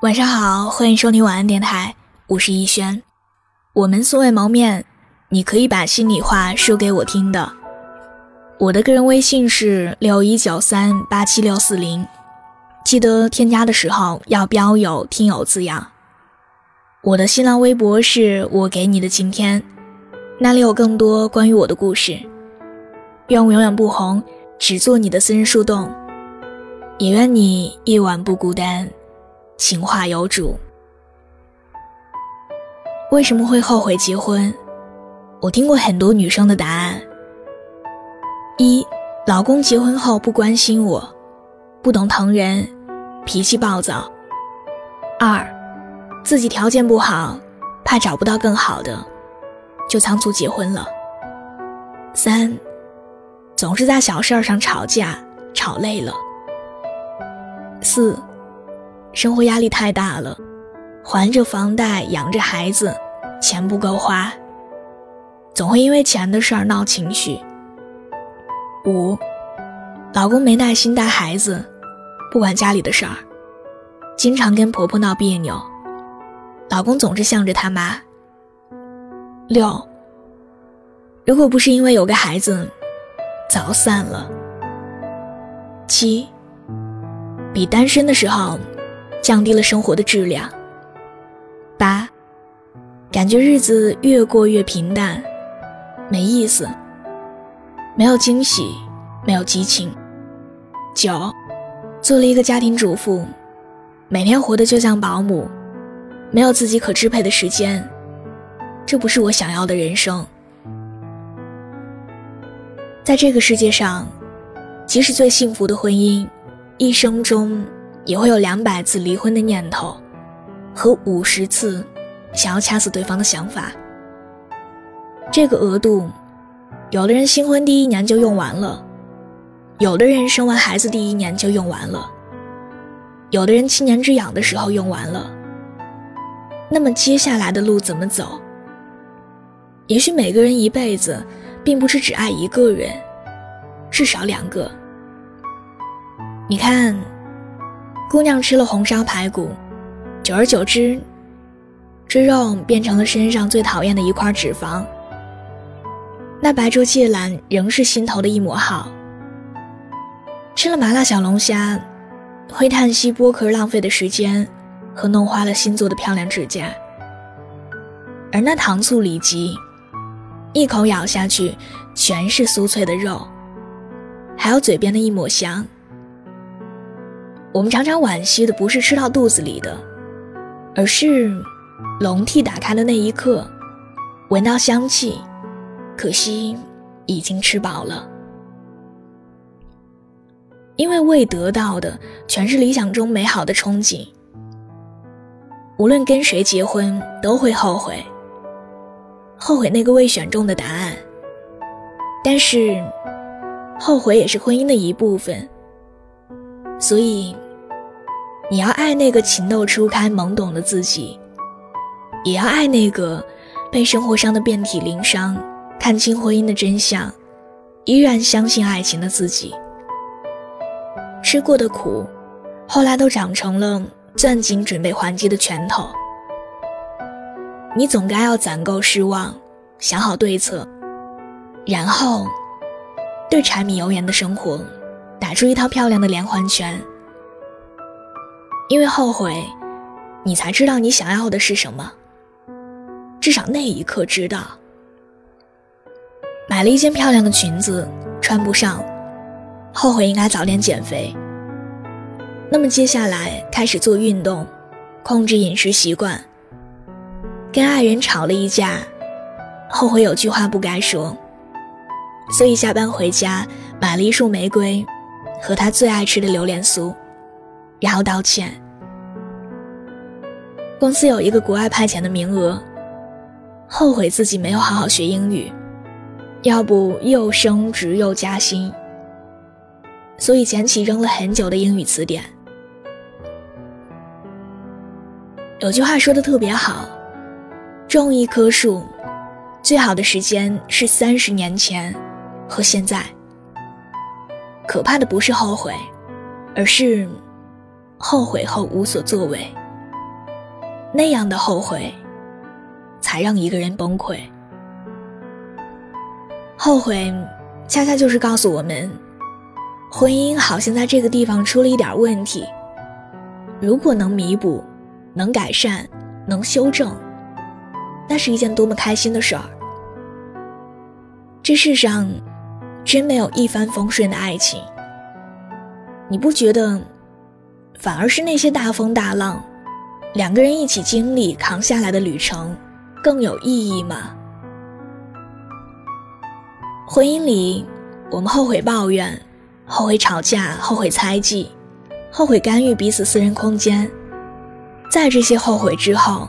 晚上好，欢迎收听晚安电台，我是逸轩。我们素未谋面，你可以把心里话说给我听的。我的个人微信是六一九三八七六四零，记得添加的时候要标有“听友”字样。我的新浪微博是我给你的晴天，那里有更多关于我的故事。愿我永远不红，只做你的私人树洞，也愿你夜晚不孤单。情话有主。为什么会后悔结婚？我听过很多女生的答案：一，老公结婚后不关心我，不懂疼人，脾气暴躁；二，自己条件不好，怕找不到更好的，就仓促结婚了；三，总是在小事上吵架，吵累了；四。生活压力太大了，还着房贷，养着孩子，钱不够花，总会因为钱的事儿闹情绪。五，老公没耐心带孩子，不管家里的事儿，经常跟婆婆闹别扭，老公总是向着他妈。六，如果不是因为有个孩子，早散了。七，比单身的时候。降低了生活的质量。八，感觉日子越过越平淡，没意思，没有惊喜，没有激情。九，做了一个家庭主妇，每天活得就像保姆，没有自己可支配的时间，这不是我想要的人生。在这个世界上，即使最幸福的婚姻，一生中。也会有两百次离婚的念头，和五十次想要掐死对方的想法。这个额度，有的人新婚第一年就用完了，有的人生完孩子第一年就用完了，有的人七年之痒的时候用完了。那么接下来的路怎么走？也许每个人一辈子，并不是只爱一个人，至少两个。你看。姑娘吃了红烧排骨，久而久之，这肉变成了身上最讨厌的一块脂肪。那白灼芥兰仍是心头的一抹好。吃了麻辣小龙虾，会叹息剥壳浪费的时间和弄花了新做的漂亮指甲。而那糖醋里脊，一口咬下去，全是酥脆的肉，还有嘴边的一抹香。我们常常惋惜的不是吃到肚子里的，而是笼屉打开的那一刻，闻到香气，可惜已经吃饱了。因为未得到的全是理想中美好的憧憬。无论跟谁结婚，都会后悔，后悔那个未选中的答案。但是，后悔也是婚姻的一部分。所以。你要爱那个情窦初开、懵懂的自己，也要爱那个被生活伤得遍体鳞伤、看清婚姻的真相，依然相信爱情的自己。吃过的苦，后来都长成了攥紧准备还击的拳头。你总该要攒够失望，想好对策，然后对柴米油盐的生活打出一套漂亮的连环拳。因为后悔，你才知道你想要的是什么。至少那一刻知道。买了一件漂亮的裙子，穿不上，后悔应该早点减肥。那么接下来开始做运动，控制饮食习惯。跟爱人吵了一架，后悔有句话不该说，所以下班回家买了一束玫瑰，和他最爱吃的榴莲酥。然后道歉。公司有一个国外派遣的名额，后悔自己没有好好学英语，要不又升职又加薪。所以捡起扔了很久的英语词典。有句话说的特别好：种一棵树，最好的时间是三十年前和现在。可怕的不是后悔，而是。后悔后无所作为。那样的后悔，才让一个人崩溃。后悔，恰恰就是告诉我们，婚姻好像在这个地方出了一点问题。如果能弥补，能改善，能修正，那是一件多么开心的事儿。这世上，真没有一帆风顺的爱情。你不觉得，反而是那些大风大浪，两个人一起经历扛下来的旅程，更有意义吗？婚姻里，我们后悔抱怨，后悔吵架，后悔猜忌，后悔干预彼此私人空间，在这些后悔之后，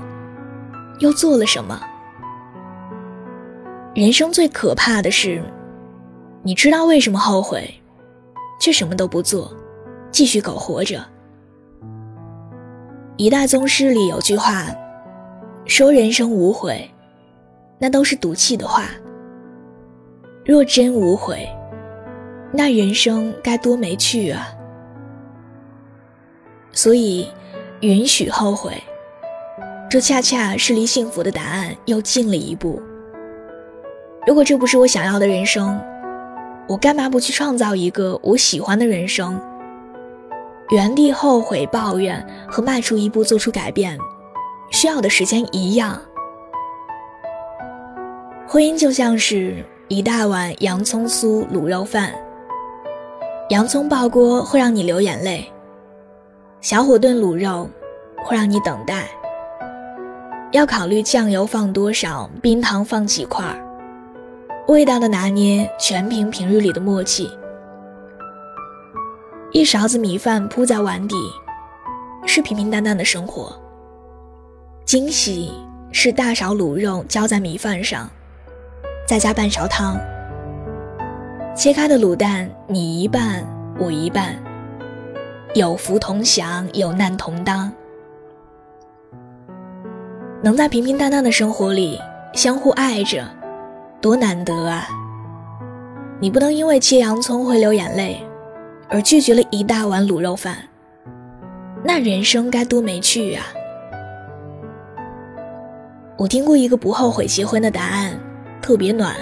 又做了什么？人生最可怕的是，你知道为什么后悔，却什么都不做。继续苟活着。一代宗师里有句话，说人生无悔，那都是赌气的话。若真无悔，那人生该多没趣啊！所以，允许后悔，这恰恰是离幸福的答案又近了一步。如果这不是我想要的人生，我干嘛不去创造一个我喜欢的人生？原地后悔、抱怨和迈出一步做出改变，需要的时间一样。婚姻就像是一大碗洋葱酥卤肉饭，洋葱爆锅会让你流眼泪，小火炖卤肉会让你等待。要考虑酱油放多少，冰糖放几块，味道的拿捏全凭平日里的默契。一勺子米饭铺在碗底，是平平淡淡的生活。惊喜是大勺卤肉浇在米饭上，再加半勺汤。切开的卤蛋，你一半，我一半，有福同享，有难同当。能在平平淡淡的生活里相互爱着，多难得啊！你不能因为切洋葱会流眼泪。而拒绝了一大碗卤肉饭，那人生该多没趣啊！我听过一个不后悔结婚的答案，特别暖。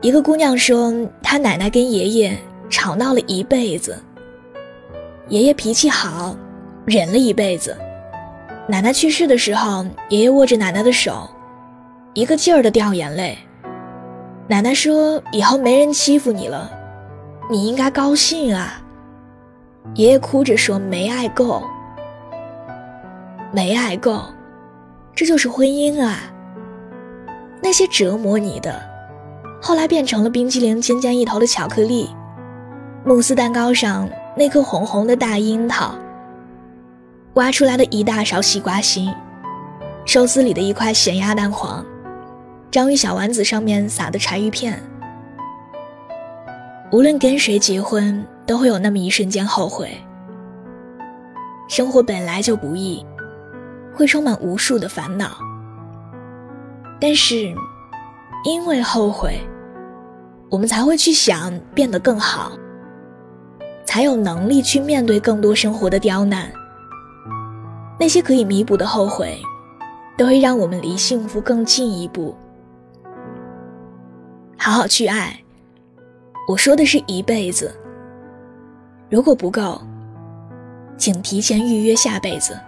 一个姑娘说，她奶奶跟爷爷吵闹了一辈子，爷爷脾气好，忍了一辈子。奶奶去世的时候，爷爷握着奶奶的手，一个劲儿的掉眼泪。奶奶说：“以后没人欺负你了。”你应该高兴啊！爷爷哭着说：“没爱够，没爱够，这就是婚姻啊！那些折磨你的，后来变成了冰淇淋尖尖一头的巧克力，慕斯蛋糕上那颗红红的大樱桃，挖出来的一大勺西瓜心，寿司里的一块咸鸭蛋黄，章鱼小丸子上面撒的柴鱼片。”无论跟谁结婚，都会有那么一瞬间后悔。生活本来就不易，会充满无数的烦恼。但是，因为后悔，我们才会去想变得更好，才有能力去面对更多生活的刁难。那些可以弥补的后悔，都会让我们离幸福更近一步。好好去爱。我说的是一辈子。如果不够，请提前预约下辈子。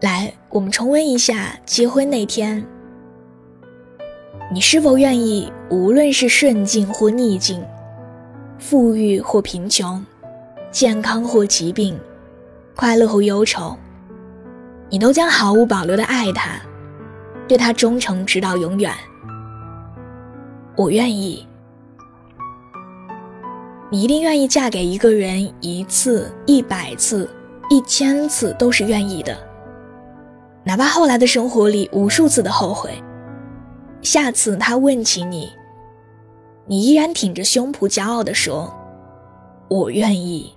来，我们重温一下结婚那天，你是否愿意，无论是顺境或逆境，富裕或贫穷，健康或疾病，快乐或忧愁，你都将毫无保留的爱他，对他忠诚直到永远。我愿意。你一定愿意嫁给一个人一次、一百次、一千次都是愿意的，哪怕后来的生活里无数次的后悔，下次他问起你，你依然挺着胸脯骄傲地说：“我愿意。”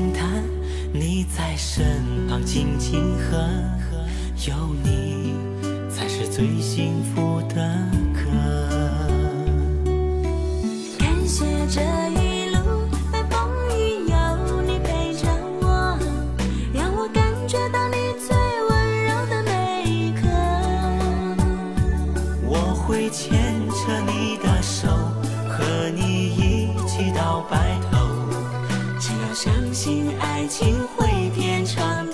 轻叹，你在身旁，亲亲和和，有你才是最幸福的歌。感谢这一路，被风雨有你陪着我，让我感觉到你最温柔的每一刻。我会牵着你的手，和你一起到白头。相信爱情会天长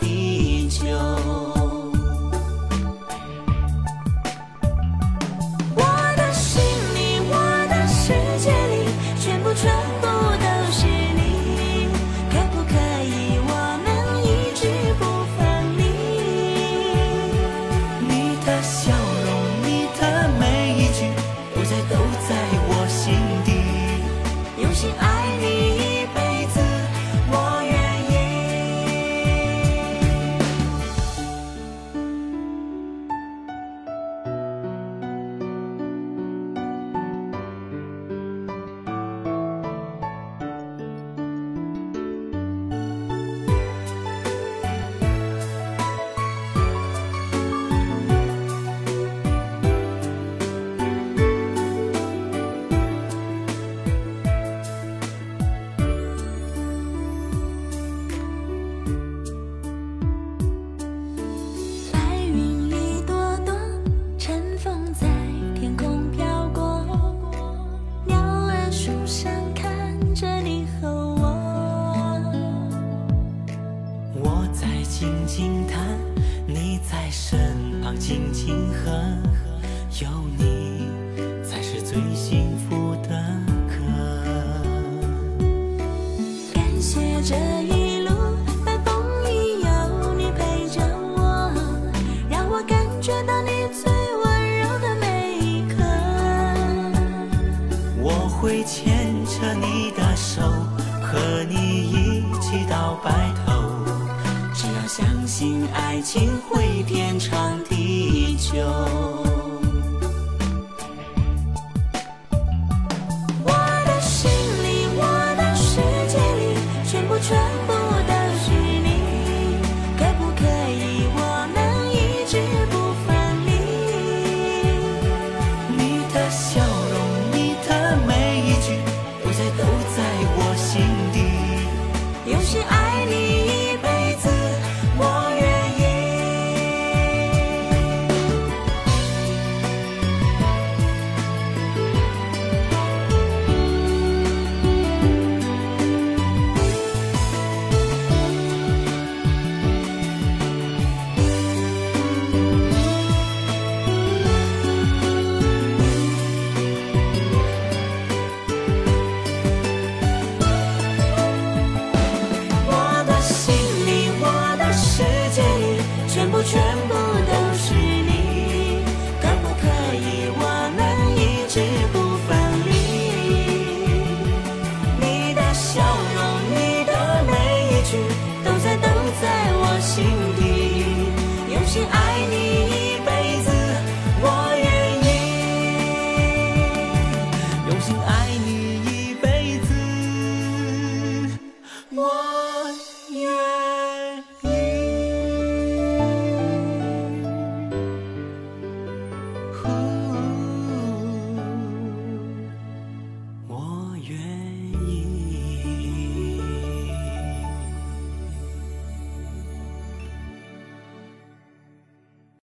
心情和有你才是最幸福的歌感谢这一路风雨有你陪着我。让我感觉到你最温柔的每一刻。我会牵着你的手和你一起到白头。只要相信爱情会天长地秋